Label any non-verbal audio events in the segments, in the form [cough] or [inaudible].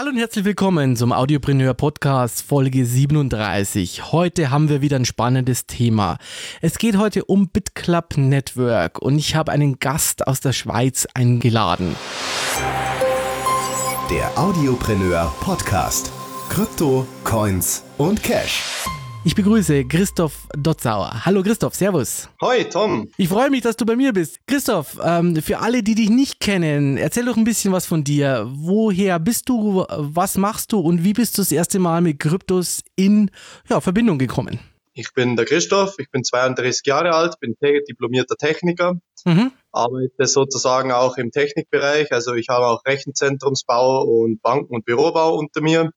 Hallo und herzlich willkommen zum Audiopreneur Podcast Folge 37. Heute haben wir wieder ein spannendes Thema. Es geht heute um BitClub Network und ich habe einen Gast aus der Schweiz eingeladen. Der Audiopreneur Podcast. Krypto, Coins und Cash. Ich begrüße Christoph Dotzauer. Hallo Christoph, Servus. Hoi Tom. Ich freue mich, dass du bei mir bist. Christoph, ähm, für alle, die dich nicht kennen, erzähl doch ein bisschen was von dir. Woher bist du, was machst du und wie bist du das erste Mal mit Kryptos in ja, Verbindung gekommen? Ich bin der Christoph, ich bin 32 Jahre alt, bin diplomierter Techniker, mhm. arbeite sozusagen auch im Technikbereich. Also ich habe auch Rechenzentrumsbau und Banken- und Bürobau unter mir.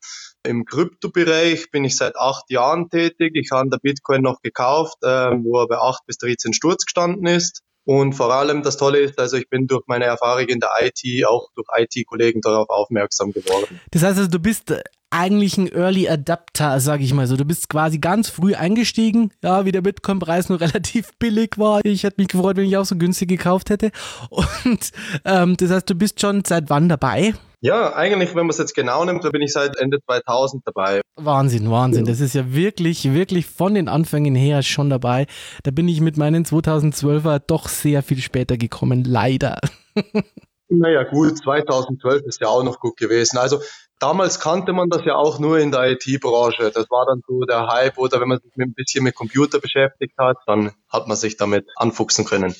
Im Kryptobereich bin ich seit acht Jahren tätig. Ich habe der Bitcoin noch gekauft, äh, wo er bei acht bis 13 Sturz gestanden ist. Und vor allem das Tolle ist, also ich bin durch meine Erfahrung in der IT auch durch IT-Kollegen darauf aufmerksam geworden. Das heißt also, du bist eigentlich ein Early Adapter, sag ich mal so. Du bist quasi ganz früh eingestiegen, ja, wie der Bitcoin-Preis nur [laughs] relativ billig war. Ich hätte mich gefreut, wenn ich auch so günstig gekauft hätte. Und ähm, das heißt, du bist schon seit wann dabei? Ja, eigentlich, wenn man es jetzt genau nimmt, da bin ich seit Ende 2000 dabei. Wahnsinn, Wahnsinn. Das ist ja wirklich, wirklich von den Anfängen her schon dabei. Da bin ich mit meinen 2012er doch sehr viel später gekommen, leider. [laughs] Naja, gut, 2012 ist ja auch noch gut gewesen. Also damals kannte man das ja auch nur in der IT-Branche. Das war dann so der Hype oder wenn man sich ein bisschen mit Computer beschäftigt hat, dann hat man sich damit anfuchsen können.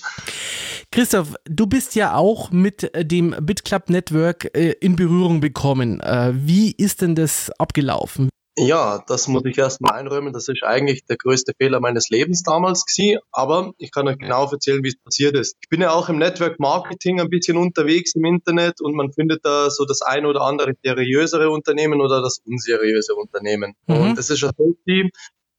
Christoph, du bist ja auch mit dem BitClub Network äh, in Berührung bekommen. Äh, wie ist denn das abgelaufen? Ja, das muss ich erstmal einräumen. Das ist eigentlich der größte Fehler meines Lebens damals gewesen. Aber ich kann euch genau erzählen, wie es passiert ist. Ich bin ja auch im Network Marketing ein bisschen unterwegs im Internet und man findet da so das ein oder andere seriösere Unternehmen oder das unseriöse Unternehmen. Mhm. Und das ist ja so,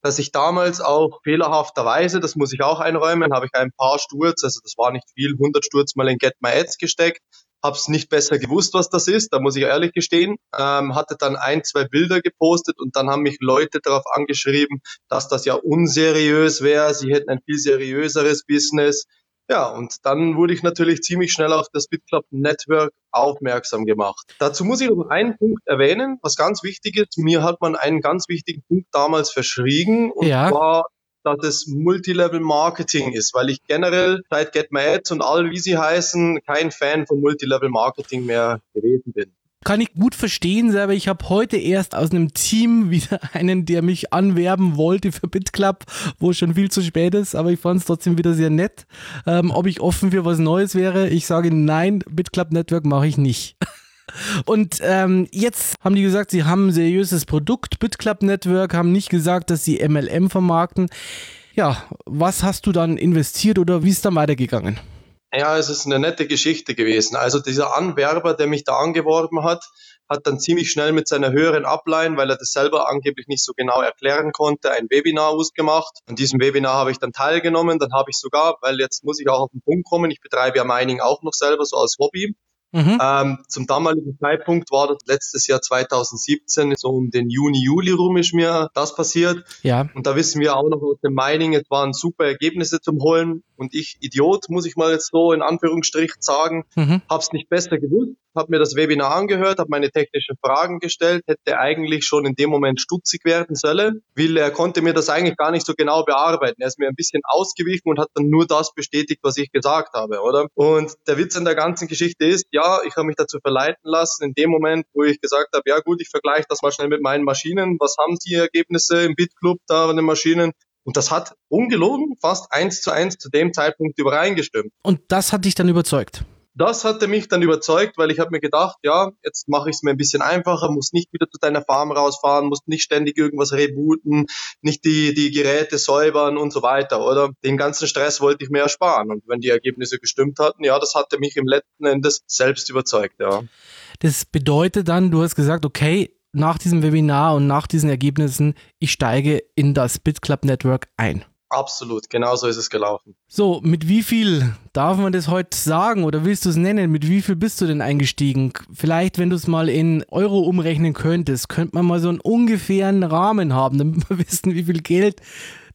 dass ich damals auch fehlerhafterweise, das muss ich auch einräumen, habe ich ein paar Sturz, also das war nicht viel, 100 Sturz mal in Get My Ads gesteckt habe es nicht besser gewusst, was das ist, da muss ich ehrlich gestehen. Ähm, hatte dann ein, zwei Bilder gepostet und dann haben mich Leute darauf angeschrieben, dass das ja unseriös wäre, sie hätten ein viel seriöseres Business. Ja, und dann wurde ich natürlich ziemlich schnell auf das BitClub Network aufmerksam gemacht. Dazu muss ich noch einen Punkt erwähnen, was ganz wichtig ist. Mir hat man einen ganz wichtigen Punkt damals verschwiegen und ja. zwar dass es Multilevel Marketing ist, weil ich generell seit Get My Ads und all wie sie heißen, kein Fan von Multilevel Marketing mehr gewesen bin. Kann ich gut verstehen, selber. Ich habe heute erst aus einem Team wieder [laughs] einen, der mich anwerben wollte für BitClub, wo schon viel zu spät ist, aber ich fand es trotzdem wieder sehr nett. Ähm, ob ich offen für was Neues wäre, ich sage nein, BitClub Network mache ich nicht. [laughs] Und ähm, jetzt haben die gesagt, sie haben ein seriöses Produkt. BitClub Network haben nicht gesagt, dass sie MLM vermarkten. Ja, was hast du dann investiert oder wie ist dann weitergegangen? Ja, es ist eine nette Geschichte gewesen. Also dieser Anwerber, der mich da angeworben hat, hat dann ziemlich schnell mit seiner höheren Upline, weil er das selber angeblich nicht so genau erklären konnte, ein Webinar ausgemacht. An diesem Webinar habe ich dann teilgenommen. Dann habe ich sogar, weil jetzt muss ich auch auf den Punkt kommen, ich betreibe ja Mining auch noch selber so als Hobby. Mhm. Ähm, zum damaligen Zeitpunkt war das letztes Jahr 2017, so um den Juni, Juli rum ist mir das passiert. Ja. Und da wissen wir auch noch aus dem Mining, es waren super Ergebnisse zum Holen. Und ich, Idiot, muss ich mal jetzt so in Anführungsstrichen sagen, mhm. hab's nicht besser gewusst habe mir das Webinar angehört, habe meine technischen Fragen gestellt, hätte eigentlich schon in dem Moment stutzig werden sollen, weil er konnte mir das eigentlich gar nicht so genau bearbeiten. Er ist mir ein bisschen ausgewichen und hat dann nur das bestätigt, was ich gesagt habe, oder? Und der Witz an der ganzen Geschichte ist, ja, ich habe mich dazu verleiten lassen, in dem Moment, wo ich gesagt habe, ja gut, ich vergleiche das mal schnell mit meinen Maschinen. Was haben die Ergebnisse im BitClub da an den Maschinen? Und das hat ungelogen fast eins zu eins zu dem Zeitpunkt übereingestimmt. Und das hat dich dann überzeugt? Das hatte mich dann überzeugt, weil ich habe mir gedacht, ja, jetzt mache ich es mir ein bisschen einfacher, muss nicht wieder zu deiner Farm rausfahren, muss nicht ständig irgendwas rebooten, nicht die, die Geräte säubern und so weiter, oder? Den ganzen Stress wollte ich mir ersparen. Und wenn die Ergebnisse gestimmt hatten, ja, das hatte mich im letzten Endes selbst überzeugt, ja. Das bedeutet dann, du hast gesagt, okay, nach diesem Webinar und nach diesen Ergebnissen, ich steige in das BitClub Network ein. Absolut, genau so ist es gelaufen. So, mit wie viel darf man das heute sagen oder willst du es nennen? Mit wie viel bist du denn eingestiegen? Vielleicht, wenn du es mal in Euro umrechnen könntest, könnte man mal so einen ungefähren Rahmen haben, [laughs] damit wir wissen, wie viel Geld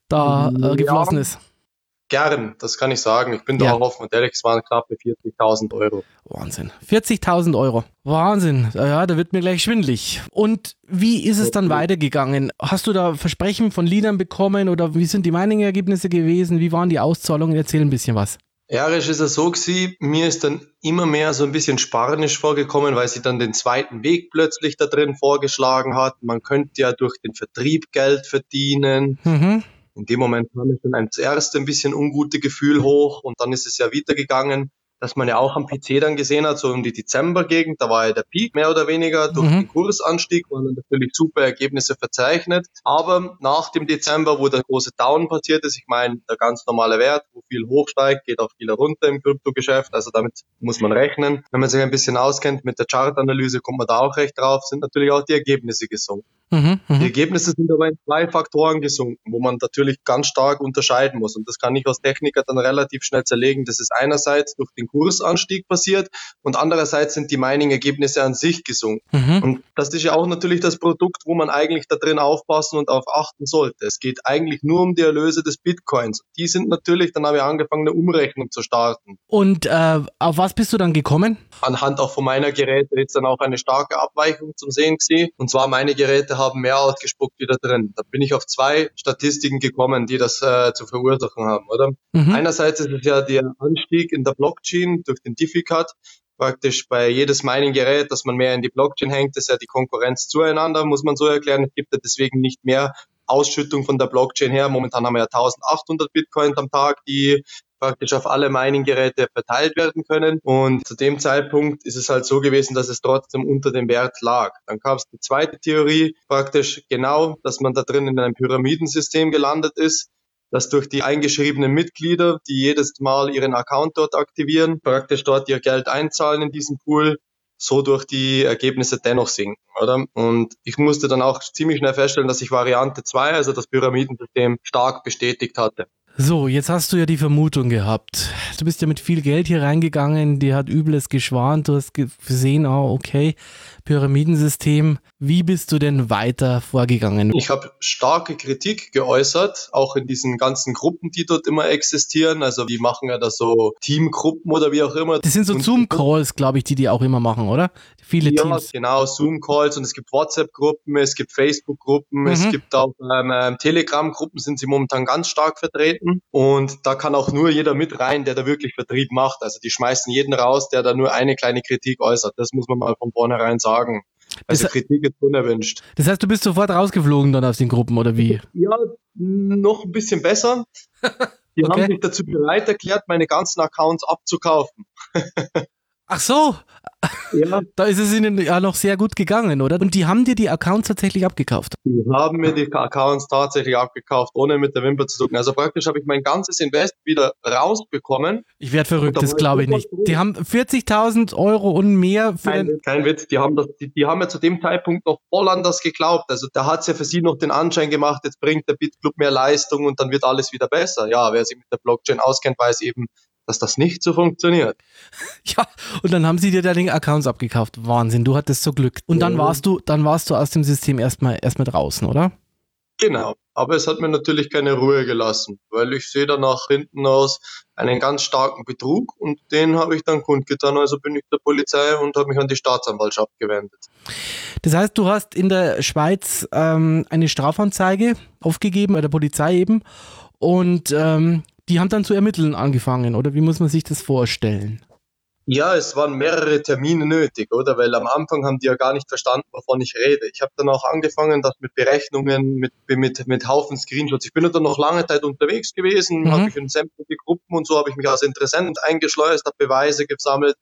da äh, geflossen ja. ist. Gern, das kann ich sagen. Ich bin ja. da auch ehrlich, es waren knappe 40.000 Euro. Wahnsinn. 40.000 Euro. Wahnsinn. Ja, da wird mir gleich schwindlig. Und wie ist es dann weitergegangen? Hast du da Versprechen von Liedern bekommen oder wie sind die Meinungsergebnisse gewesen? Wie waren die Auszahlungen? Erzähl ein bisschen was. Jarisch ist es so gewesen, mir ist dann immer mehr so ein bisschen spanisch vorgekommen, weil sie dann den zweiten Weg plötzlich da drin vorgeschlagen hat. Man könnte ja durch den Vertrieb Geld verdienen. Mhm. In dem Moment kam ich dann als erste ein bisschen ungute Gefühl hoch und dann ist es ja weitergegangen dass man ja auch am PC dann gesehen hat, so um die Dezembergegend, da war ja der Peak mehr oder weniger durch mhm. den Kursanstieg, waren dann natürlich super Ergebnisse verzeichnet. Aber nach dem Dezember, wo der große Down passiert ist, ich meine, der ganz normale Wert, wo viel hochsteigt, geht auch viel runter im Kryptogeschäft, also damit muss man rechnen. Wenn man sich ein bisschen auskennt mit der Chartanalyse, kommt man da auch recht drauf, sind natürlich auch die Ergebnisse gesunken. Mhm, die mhm. Ergebnisse sind aber in zwei Faktoren gesunken, wo man natürlich ganz stark unterscheiden muss. Und das kann ich als Techniker dann relativ schnell zerlegen. Das ist einerseits durch den Kursanstieg passiert und andererseits sind die Mining-Ergebnisse an sich gesunken. Mhm. Und das ist ja auch natürlich das Produkt, wo man eigentlich da drin aufpassen und auf achten sollte. Es geht eigentlich nur um die Erlöse des Bitcoins. Die sind natürlich, dann habe ich angefangen, eine Umrechnung zu starten. Und äh, auf was bist du dann gekommen? Anhand auch von meiner Geräte ist dann auch eine starke Abweichung zum Sehen gewesen. Und zwar meine Geräte haben mehr ausgespuckt wie da drin. Da bin ich auf zwei Statistiken gekommen, die das äh, zu verursachen haben, oder? Mhm. Einerseits ist es ja der Anstieg in der Blockchain durch den Difficat, praktisch bei jedes Mining-Gerät, dass man mehr in die Blockchain hängt, ist ja die Konkurrenz zueinander, muss man so erklären. Es gibt ja deswegen nicht mehr Ausschüttung von der Blockchain her. Momentan haben wir ja 1800 Bitcoins am Tag, die praktisch auf alle Mining-Geräte verteilt werden können. Und zu dem Zeitpunkt ist es halt so gewesen, dass es trotzdem unter dem Wert lag. Dann kam es die zweite Theorie, praktisch genau, dass man da drin in einem Pyramidensystem gelandet ist dass durch die eingeschriebenen Mitglieder, die jedes Mal ihren Account dort aktivieren, praktisch dort ihr Geld einzahlen in diesen Pool, so durch die Ergebnisse dennoch sinken, oder? Und ich musste dann auch ziemlich schnell feststellen, dass ich Variante 2, also das Pyramidensystem, stark bestätigt hatte. So, jetzt hast du ja die Vermutung gehabt. Du bist ja mit viel Geld hier reingegangen, dir hat Übles geschwant, du hast gesehen, oh, okay, Pyramidensystem. Wie bist du denn weiter vorgegangen? Ich habe starke Kritik geäußert, auch in diesen ganzen Gruppen, die dort immer existieren. Also die machen ja da so Teamgruppen oder wie auch immer. Das sind so Zoom-Calls, glaube ich, die die auch immer machen, oder? Viele ja, Teams. genau, Zoom-Calls und es gibt WhatsApp-Gruppen, es gibt Facebook-Gruppen, mhm. es gibt auch ähm, Telegram-Gruppen, sind sie momentan ganz stark vertreten und da kann auch nur jeder mit rein, der da wirklich Vertrieb macht. Also die schmeißen jeden raus, der da nur eine kleine Kritik äußert. Das muss man mal von vornherein sagen. Also das, Kritik ist unerwünscht. Das heißt, du bist sofort rausgeflogen dann aus den Gruppen oder wie? Ja, noch ein bisschen besser. [laughs] Die okay. haben sich dazu bereit erklärt, meine ganzen Accounts abzukaufen. [laughs] Ach so, ja. [laughs] Da ist es ihnen ja noch sehr gut gegangen, oder? Und die haben dir die Accounts tatsächlich abgekauft? Die haben mir die Accounts tatsächlich abgekauft, ohne mit der Wimper zu zucken. Also praktisch habe ich mein ganzes Invest wieder rausbekommen. Ich werde verrückt, das glaube ich nicht. Die haben 40.000 Euro und mehr für kein, kein Witz, die haben, das, die, die haben ja zu dem Zeitpunkt noch voll an das geglaubt. Also da hat es ja für sie noch den Anschein gemacht, jetzt bringt der BitClub mehr Leistung und dann wird alles wieder besser. Ja, wer sich mit der Blockchain auskennt, weiß eben, dass das nicht so funktioniert. [laughs] Ja, und dann haben sie dir deine Accounts abgekauft. Wahnsinn, du hattest so Glück. Und dann warst du, dann warst du aus dem System erstmal erstmal draußen, oder? Genau. Aber es hat mir natürlich keine Ruhe gelassen, weil ich sehe da nach hinten aus einen ganz starken Betrug und den habe ich dann kundgetan. Also bin ich der Polizei und habe mich an die Staatsanwaltschaft gewendet. Das heißt, du hast in der Schweiz ähm, eine Strafanzeige aufgegeben, bei der Polizei eben. Und ähm, die haben dann zu ermitteln angefangen, oder wie muss man sich das vorstellen? Ja, es waren mehrere Termine nötig, oder? Weil am Anfang haben die ja gar nicht verstanden, wovon ich rede. Ich habe dann auch angefangen, das mit Berechnungen, mit, mit, mit Haufen Screenshots. Ich bin dann noch lange Zeit unterwegs gewesen, mhm. habe mich in sämtliche Gruppen und so habe ich mich als Interessent eingeschleust, habe Beweise gesammelt,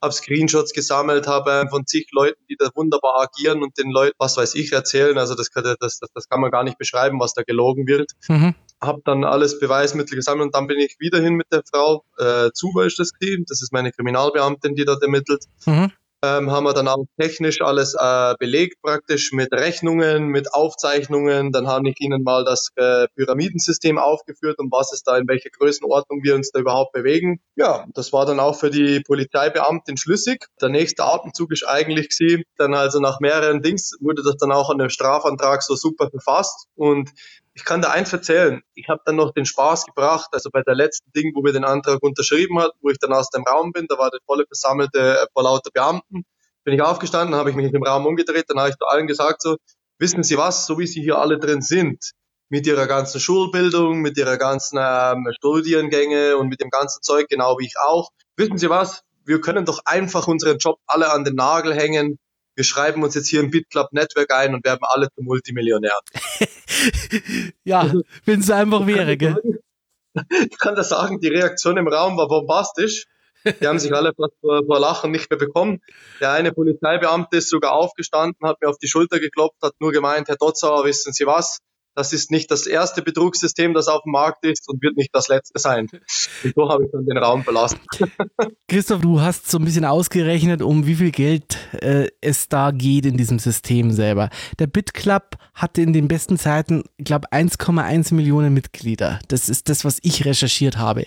habe Screenshots gesammelt, habe von zig Leuten, die da wunderbar agieren und den Leuten, was weiß ich, erzählen. Also das, das, das, das kann man gar nicht beschreiben, was da gelogen wird. Mhm. Habe dann alles Beweismittel gesammelt und dann bin ich wieder hin mit der Frau äh, Zuwölsch das Team. Das ist meine Kriminalbeamtin, die dort ermittelt. Mhm ähm, haben wir dann auch technisch alles äh, belegt, praktisch mit Rechnungen, mit Aufzeichnungen. Dann habe ich Ihnen mal das äh, Pyramidensystem aufgeführt und was es da, in welcher Größenordnung wir uns da überhaupt bewegen. Ja, das war dann auch für die Polizeibeamtin schlüssig. Der nächste Atemzug ist eigentlich sie. Dann also nach mehreren Dings wurde das dann auch an dem Strafantrag so super verfasst und Ich kann da eins erzählen. Ich habe dann noch den Spaß gebracht, also bei der letzten Ding, wo wir den Antrag unterschrieben hat, wo ich dann aus dem Raum bin, da war der volle versammelte äh, vor lauter Beamten, bin ich aufgestanden, habe ich mich in dem Raum umgedreht, dann habe ich zu allen gesagt so, wissen Sie was, so wie Sie hier alle drin sind, mit ihrer ganzen Schulbildung, mit ihrer ganzen ähm, Studiengänge und mit dem ganzen Zeug, genau wie ich auch. Wissen Sie was? Wir können doch einfach unseren Job alle an den Nagel hängen wir schreiben uns jetzt hier im BitClub Network ein und werden alle zum Multimillionär. [laughs] ja, wenn es einfach wäre, gell? [laughs] Ich kann das sagen, die Reaktion im Raum war bombastisch. Die haben sich alle fast vor, vor Lachen nicht mehr bekommen. Der eine Polizeibeamte ist sogar aufgestanden, hat mir auf die Schulter geklopft, hat nur gemeint, Herr Dotzauer, wissen Sie was? Das ist nicht das erste Betrugssystem, das auf dem Markt ist und wird nicht das letzte sein. Und so habe ich dann den Raum verlassen. [laughs] Christoph, du hast so ein bisschen ausgerechnet, um wie viel Geld äh, es da geht in diesem System selber. Der BitClub hatte in den besten Zeiten, ich glaube, 1,1 Millionen Mitglieder. Das ist das, was ich recherchiert habe.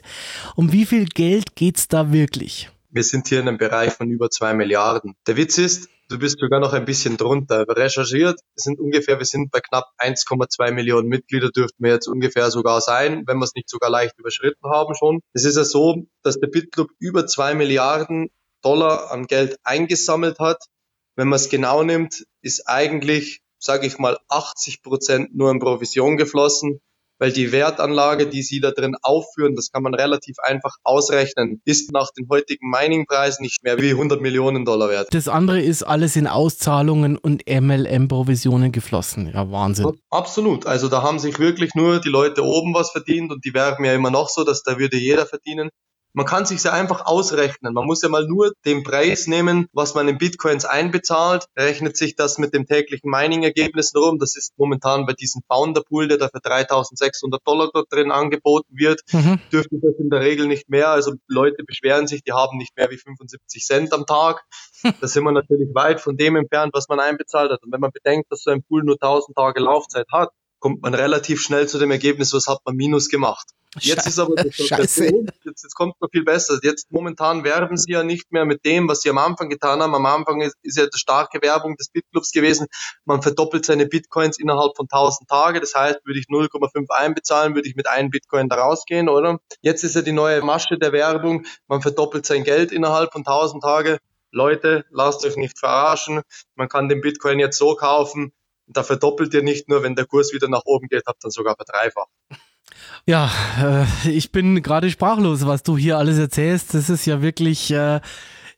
Um wie viel Geld geht es da wirklich? Wir sind hier in einem Bereich von über zwei Milliarden. Der Witz ist, Du bist sogar noch ein bisschen drunter. Recherchiert sind ungefähr, wir sind bei knapp 1,2 Millionen Mitglieder, dürften wir jetzt ungefähr sogar sein, wenn wir es nicht sogar leicht überschritten haben schon. Es ist ja so, dass der BitClub über zwei Milliarden Dollar an Geld eingesammelt hat. Wenn man es genau nimmt, ist eigentlich, sage ich mal, 80 Prozent nur in Provision geflossen weil die Wertanlage, die sie da drin aufführen, das kann man relativ einfach ausrechnen, ist nach den heutigen Mining-Preisen nicht mehr wie 100 Millionen Dollar wert. Das andere ist alles in Auszahlungen und MLM-Provisionen geflossen. Ja, Wahnsinn. Absolut. Also da haben sich wirklich nur die Leute oben was verdient und die werben ja immer noch so, dass da würde jeder verdienen. Man kann sich ja einfach ausrechnen. Man muss ja mal nur den Preis nehmen, was man in Bitcoins einbezahlt, rechnet sich das mit dem täglichen Mining-Ergebnis rum. Das ist momentan bei diesem Founder-Pool, der da für 3600 Dollar dort drin angeboten wird, mhm. dürfte das in der Regel nicht mehr. Also Leute beschweren sich, die haben nicht mehr wie 75 Cent am Tag. [laughs] Da sind wir natürlich weit von dem entfernt, was man einbezahlt hat. Und wenn man bedenkt, dass so ein Pool nur 1000 Tage Laufzeit hat, kommt man relativ schnell zu dem Ergebnis, was hat man minus gemacht. Jetzt ist aber Scheiße. Jetzt, jetzt kommt noch viel besser. Jetzt momentan werben sie ja nicht mehr mit dem, was sie am Anfang getan haben. Am Anfang ist, ist ja die starke Werbung des Bitclubs gewesen. Man verdoppelt seine Bitcoins innerhalb von 1000 Tage. Das heißt, würde ich 0,5 einbezahlen, würde ich mit einem Bitcoin da rausgehen, oder? Jetzt ist ja die neue Masche der Werbung. Man verdoppelt sein Geld innerhalb von 1000 Tage. Leute, lasst euch nicht verarschen. Man kann den Bitcoin jetzt so kaufen. Da verdoppelt ihr nicht nur, wenn der Kurs wieder nach oben geht, habt dann sogar verdreifacht. Ja, äh, ich bin gerade sprachlos, was du hier alles erzählst. Das ist ja wirklich äh,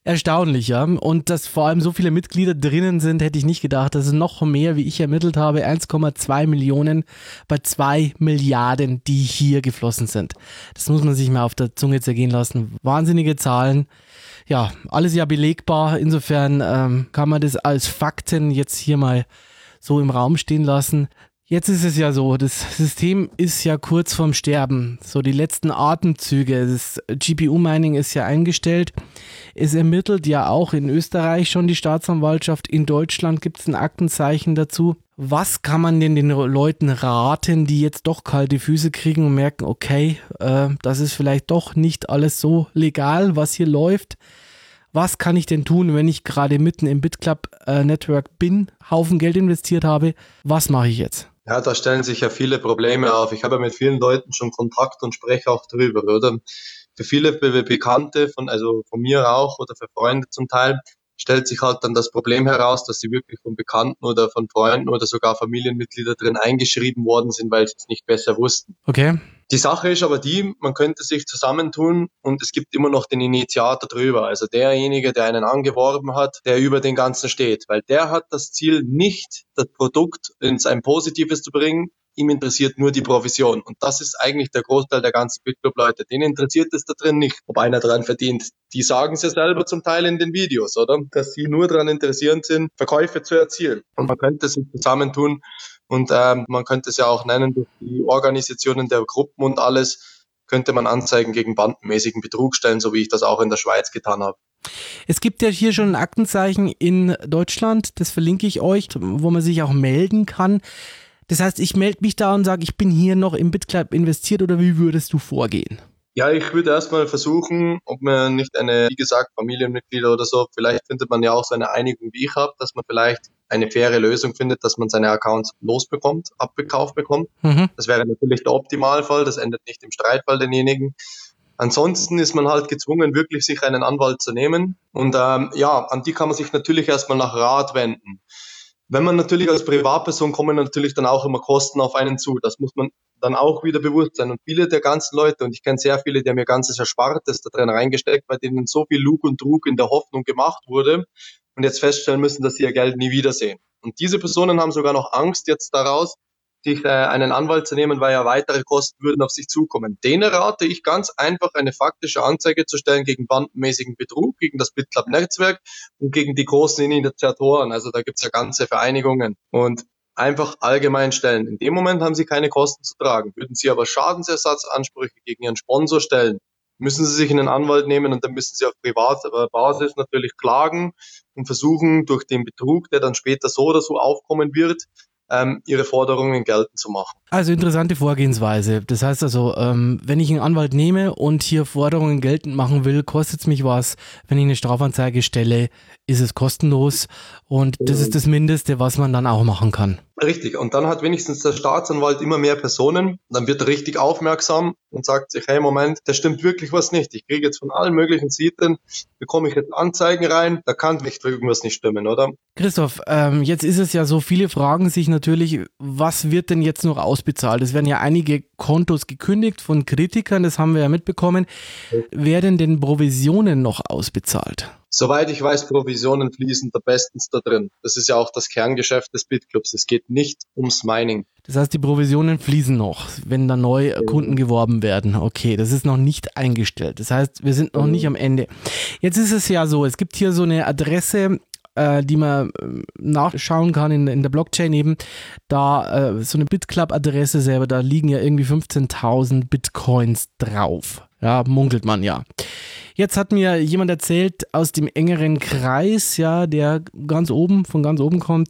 erstaunlich, ja. Und dass vor allem so viele Mitglieder drinnen sind, hätte ich nicht gedacht. Das ist noch mehr, wie ich ermittelt habe, 1,2 Millionen bei 2 Milliarden, die hier geflossen sind. Das muss man sich mal auf der Zunge zergehen lassen. Wahnsinnige Zahlen. Ja, alles ja belegbar. Insofern ähm, kann man das als Fakten jetzt hier mal so im Raum stehen lassen. Jetzt ist es ja so, das System ist ja kurz vorm Sterben. So die letzten Atemzüge. Das GPU-Mining ist ja eingestellt. Es ermittelt ja auch in Österreich schon die Staatsanwaltschaft. In Deutschland gibt es ein Aktenzeichen dazu. Was kann man denn den Leuten raten, die jetzt doch kalte Füße kriegen und merken, okay, äh, das ist vielleicht doch nicht alles so legal, was hier läuft? was kann ich denn tun, wenn ich gerade mitten im BitClub äh, Network bin, Haufen Geld investiert habe, was mache ich jetzt? Ja, da stellen sich ja viele Probleme auf. Ich habe mit vielen Leuten schon Kontakt und spreche auch drüber, oder? Für viele Bekannte von, also von mir auch oder für Freunde zum Teil, stellt sich halt dann das Problem heraus, dass sie wirklich von Bekannten oder von Freunden oder sogar Familienmitglieder drin eingeschrieben worden sind, weil sie es nicht besser wussten. Okay. Die Sache ist aber die, man könnte sich zusammentun und es gibt immer noch den Initiator drüber, also derjenige, der einen angeworben hat, der über den Ganzen steht, weil der hat das Ziel nicht, das Produkt ins ein Positives zu bringen, ihm interessiert nur die Provision. Und das ist eigentlich der Großteil der ganzen Bitclub-Leute. Denen interessiert es da drin nicht, ob einer dran verdient. Die sagen es ja selber zum Teil in den Videos, oder? Dass sie nur daran interessiert sind, Verkäufe zu erzielen. Und man könnte sich zusammentun und ähm, man könnte es ja auch nennen, durch die Organisationen der Gruppen und alles, könnte man Anzeigen gegen bandenmäßigen Betrug stellen, so wie ich das auch in der Schweiz getan habe. Es gibt ja hier schon ein Aktenzeichen in Deutschland, das verlinke ich euch, wo man sich auch melden kann. Das heißt, ich melde mich da und sage, ich bin hier noch im BitClub investiert oder wie würdest du vorgehen? Ja, ich würde erstmal versuchen, ob man nicht eine, wie gesagt, Familienmitglieder oder so, vielleicht findet man ja auch so eine Einigung, wie ich habe, dass man vielleicht eine faire Lösung findet, dass man seine Accounts losbekommt, abgekauft bekommt. Mhm. Das wäre natürlich der Optimalfall, das endet nicht im Streitfall denjenigen. Ansonsten ist man halt gezwungen, wirklich sich einen Anwalt zu nehmen. Und ähm, ja, an die kann man sich natürlich erstmal nach Rat wenden. Wenn man natürlich als Privatperson kommen natürlich dann auch immer Kosten auf einen zu. Das muss man dann auch wieder bewusst sein. Und viele der ganzen Leute, und ich kenne sehr viele, die haben ihr ganzes Erspartes da drin reingesteckt, bei denen so viel Lug und Trug in der Hoffnung gemacht wurde und jetzt feststellen müssen, dass sie ihr Geld nie wiedersehen. Und diese Personen haben sogar noch Angst jetzt daraus, sich äh, einen Anwalt zu nehmen, weil ja weitere Kosten würden auf sich zukommen. Denen rate ich ganz einfach, eine faktische Anzeige zu stellen gegen bandenmäßigen Betrug, gegen das BitClub-Netzwerk und gegen die großen Initiatoren. Also da gibt's ja ganze Vereinigungen. Und einfach allgemein stellen. In dem Moment haben sie keine Kosten zu tragen. Würden sie aber Schadensersatzansprüche gegen ihren Sponsor stellen, müssen sie sich einen Anwalt nehmen und dann müssen sie auf Privatbasis natürlich klagen und versuchen, durch den Betrug, der dann später so oder so aufkommen wird, ähm, ihre Forderungen geltend zu machen. Also interessante Vorgehensweise. Das heißt also, ähm, wenn ich einen Anwalt nehme und hier Forderungen geltend machen will, kostet es mich was. Wenn ich eine Strafanzeige stelle, ist es kostenlos und das ist das Mindeste, was man dann auch machen kann. Richtig. Und dann hat wenigstens der Staatsanwalt immer mehr Personen. Dann wird er richtig aufmerksam und sagt sich, hey, Moment, da stimmt wirklich was nicht. Ich kriege jetzt von allen möglichen Seiten, bekomme ich jetzt Anzeigen rein, da kann nicht irgendwas nicht stimmen, oder? Christoph, ähm, jetzt ist es ja so, viele fragen sich natürlich, was wird denn jetzt noch ausbezahlt? Es werden ja einige Kontos gekündigt von Kritikern, das haben wir ja mitbekommen. Werden denn Provisionen noch ausbezahlt? Soweit ich weiß, Provisionen fließen da bestens da drin. Das ist ja auch das Kerngeschäft des Bitclubs. Es geht nicht ums Mining. Das heißt, die Provisionen fließen noch, wenn da neue. Kunden geworben werden. Okay, das ist noch nicht eingestellt. Das heißt, wir sind noch mhm. nicht am Ende. Jetzt ist es ja so, es gibt hier so eine Adresse, äh, die man äh, nachschauen kann in, in der Blockchain eben, da äh, so eine BitClub-Adresse selber, da liegen ja irgendwie 15.000 Bitcoins drauf. Ja, munkelt man ja. Jetzt hat mir jemand erzählt aus dem engeren Kreis, ja, der ganz oben, von ganz oben kommt,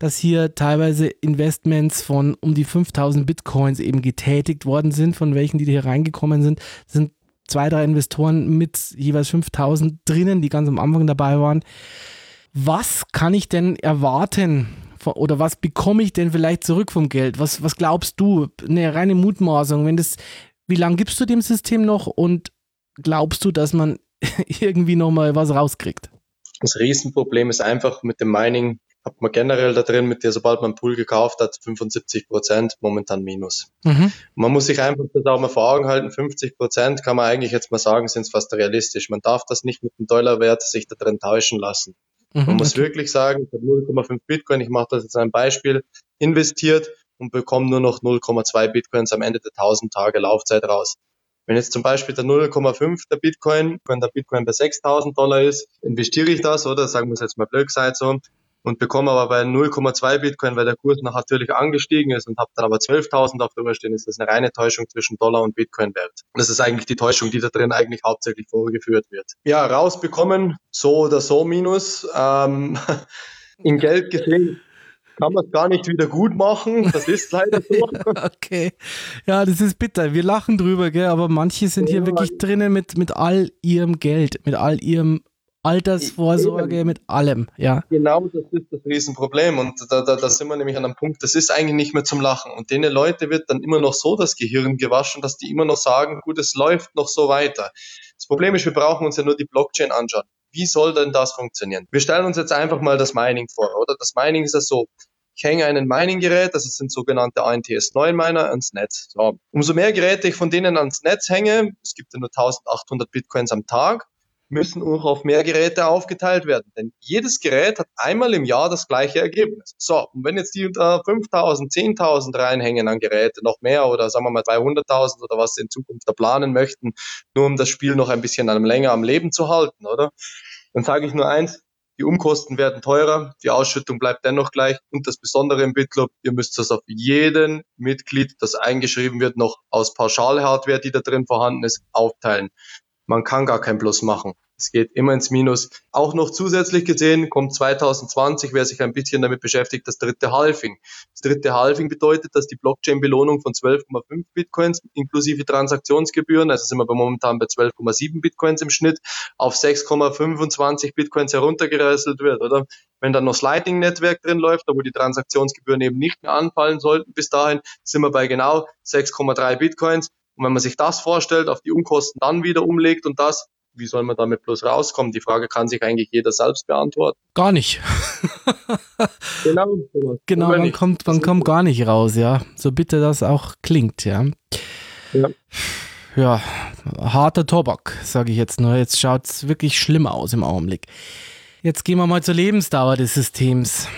dass hier teilweise Investments von um die 5000 Bitcoins eben getätigt worden sind, von welchen, die hier reingekommen sind. Sind zwei, drei Investoren mit jeweils 5000 drinnen, die ganz am Anfang dabei waren. Was kann ich denn erwarten oder was bekomme ich denn vielleicht zurück vom Geld? Was, was glaubst du? Eine reine Mutmaßung, wenn das, wie lange gibst du dem System noch und glaubst du, dass man [laughs] irgendwie nochmal was rauskriegt? Das Riesenproblem ist einfach mit dem Mining, hat man generell da drin, mit der, sobald man einen Pool gekauft hat, 75 Prozent momentan Minus. Mhm. Man muss sich einfach das auch mal vor Augen halten, 50 Prozent kann man eigentlich jetzt mal sagen, sind fast realistisch. Man darf das nicht mit dem Dollarwert sich da drin täuschen lassen. Mhm, man muss okay. wirklich sagen, ich habe 0,5 Bitcoin, ich mache das jetzt ein Beispiel, investiert und bekomme nur noch 0,2 Bitcoins am Ende der 1000 Tage Laufzeit raus. Wenn jetzt zum Beispiel der 0,5 der Bitcoin, wenn der Bitcoin bei 6000 Dollar ist, investiere ich das, oder sagen wir es jetzt mal blöd gesagt so, und bekomme aber bei 0,2 Bitcoin, weil der Kurs noch natürlich angestiegen ist und habe dann aber 12.000 auf drüber stehen, ist das eine reine Täuschung zwischen Dollar und Bitcoin wert. Und das ist eigentlich die Täuschung, die da drin eigentlich hauptsächlich vorgeführt wird. Ja, rausbekommen, so oder so minus. Ähm, [laughs] in Geld gesehen kann man es gar nicht wieder gut machen. Das ist leider so. [laughs] okay. Ja, das ist bitter. Wir lachen drüber, gell? aber manche sind hier wirklich drinnen mit, mit all ihrem Geld, mit all ihrem Altersvorsorge, Eben. mit allem, ja. Genau, das ist das Riesenproblem. Und da, da, da sind wir nämlich an einem Punkt, das ist eigentlich nicht mehr zum Lachen. Und denen Leute wird dann immer noch so das Gehirn gewaschen, dass die immer noch sagen, gut, es läuft noch so weiter. Das Problem ist, wir brauchen uns ja nur die Blockchain anschauen. Wie soll denn das funktionieren? Wir stellen uns jetzt einfach mal das Mining vor, oder? Das Mining ist ja so. Ich hänge ein Mining-Gerät, das sind sogenannte ANTS-9-Miner, ans Netz. So. Umso mehr Geräte ich von denen ans Netz hänge, es gibt ja nur 1800 Bitcoins am Tag, müssen auch auf mehr Geräte aufgeteilt werden. Denn jedes Gerät hat einmal im Jahr das gleiche Ergebnis. So, und wenn jetzt die unter 5000, 10.000 reinhängen an Geräte, noch mehr oder sagen wir mal 200.000 oder was sie in Zukunft da planen möchten, nur um das Spiel noch ein bisschen länger am Leben zu halten, oder? Dann sage ich nur eins, die Umkosten werden teurer, die Ausschüttung bleibt dennoch gleich und das Besondere im BitClub, ihr müsst das auf jeden Mitglied, das eingeschrieben wird, noch aus Pauschalhardware, die da drin vorhanden ist, aufteilen. Man kann gar kein Plus machen. es geht immer ins Minus. Auch noch zusätzlich gesehen kommt 2020, wer sich ein bisschen damit beschäftigt, das dritte Halving. Das dritte Halving bedeutet, dass die Blockchain-Belohnung von 12,5 Bitcoins inklusive Transaktionsgebühren, also sind wir momentan bei 12,7 Bitcoins im Schnitt, auf 6,25 Bitcoins heruntergerasselt wird, oder? Wenn dann noch Sliding Netzwerk drin läuft, wo die Transaktionsgebühren eben nicht mehr anfallen sollten, bis dahin sind wir bei genau 6,3 Bitcoins. Und wenn man sich das vorstellt, auf die Unkosten dann wieder umlegt und das, wie soll man damit bloß rauskommen? Die Frage kann sich eigentlich jeder selbst beantworten. Gar nicht. [laughs] genau. Genau, man kommt, man kommt gar nicht raus, ja. So bitte das auch klingt, ja. Ja. Ja, harter Tobak, sage ich jetzt nur. Jetzt schaut es wirklich schlimm aus im Augenblick. Jetzt gehen wir mal zur Lebensdauer des Systems.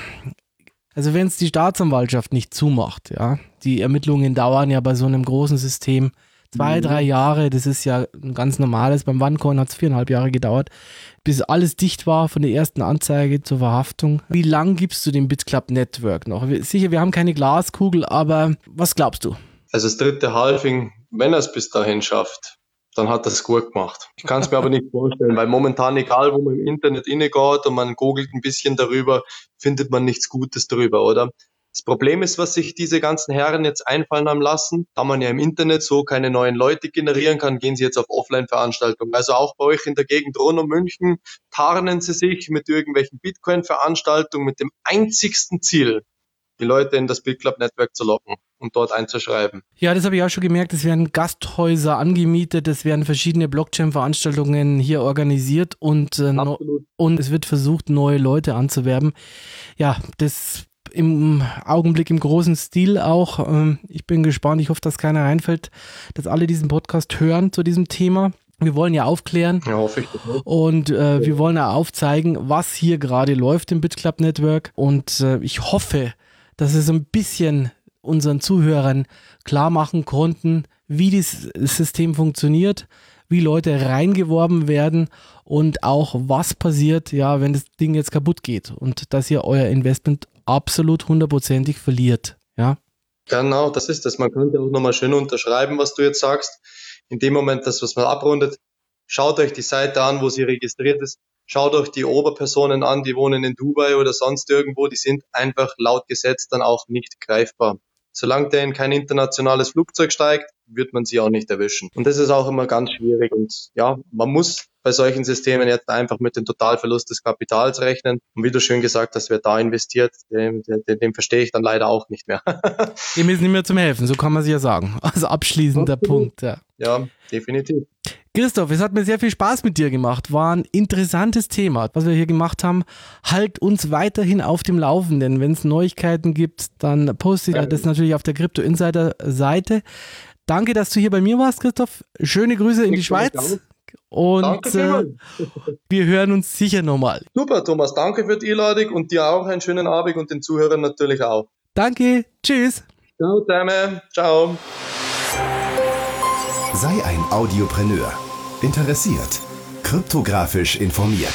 Also wenn es die Staatsanwaltschaft nicht zumacht, ja, die Ermittlungen dauern ja bei so einem großen System zwei, mhm. drei Jahre, das ist ja ein ganz normales. Beim OneCoin hat es viereinhalb Jahre gedauert, bis alles dicht war von der ersten Anzeige zur Verhaftung. Wie lang gibst du dem BitClub Network noch? Sicher, wir haben keine Glaskugel, aber was glaubst du? Also das dritte Halving, wenn er es bis dahin schafft, dann hat er es gut gemacht. Ich kann es mir aber nicht vorstellen, weil momentan, egal wo man im Internet innegeht und man googelt ein bisschen darüber, findet man nichts Gutes darüber, oder? Das Problem ist, was sich diese ganzen Herren jetzt einfallen haben lassen, da man ja im Internet so keine neuen Leute generieren kann, gehen sie jetzt auf Offline-Veranstaltungen. Also auch bei euch in der Gegend rund um München tarnen sie sich mit irgendwelchen Bitcoin-Veranstaltungen mit dem einzigsten Ziel, die Leute in das BitClub Network zu locken und dort einzuschreiben. Ja, das habe ich auch schon gemerkt. Es werden Gasthäuser angemietet, es werden verschiedene Blockchain-Veranstaltungen hier organisiert und, äh, und es wird versucht, neue Leute anzuwerben. Ja, das im Augenblick im großen Stil auch. Ähm, ich bin gespannt. Ich hoffe, dass keiner reinfällt, dass alle diesen Podcast hören zu diesem Thema. Wir wollen ja aufklären ja, hoffe ich. und äh, wir wollen ja aufzeigen, was hier gerade läuft im BitClub Network. Und äh, ich hoffe, dass wir so ein bisschen unseren Zuhörern klar machen konnten, wie das System funktioniert, wie Leute reingeworben werden und auch was passiert, ja, wenn das Ding jetzt kaputt geht und dass ihr euer Investment absolut hundertprozentig verliert. Ja? Genau, das ist das. Man könnte auch nochmal schön unterschreiben, was du jetzt sagst. In dem Moment, dass was man abrundet, schaut euch die Seite an, wo sie registriert ist. Schaut euch die Oberpersonen an, die wohnen in Dubai oder sonst irgendwo. Die sind einfach laut Gesetz dann auch nicht greifbar. Solange der in kein internationales Flugzeug steigt, wird man sie auch nicht erwischen. Und das ist auch immer ganz schwierig. Und ja, man muss bei solchen Systemen jetzt einfach mit dem Totalverlust des Kapitals rechnen. Und wie du schön gesagt hast, wer da investiert, dem, dem, dem verstehe ich dann leider auch nicht mehr. [laughs] Dem ist nicht mehr zum Helfen, so kann man es ja sagen. Also abschließender Absolut. Punkt. Ja. ja, definitiv. Christoph, es hat mir sehr viel Spaß mit dir gemacht. War ein interessantes Thema, was wir hier gemacht haben. Halt uns weiterhin auf dem Laufenden. Wenn es Neuigkeiten gibt, dann poste ich ja. das natürlich auf der Crypto Insider Seite. Danke, dass du hier bei mir warst, Christoph. Schöne Grüße in die Schweiz. Und äh, wir hören uns sicher nochmal. Super, Thomas. Danke für die Einladung und dir auch einen schönen Abend und den Zuhörern natürlich auch. Danke. Tschüss. Ciao, zusammen. Ciao. Sei ein Audiopreneur. Interessiert. Kryptografisch informiert.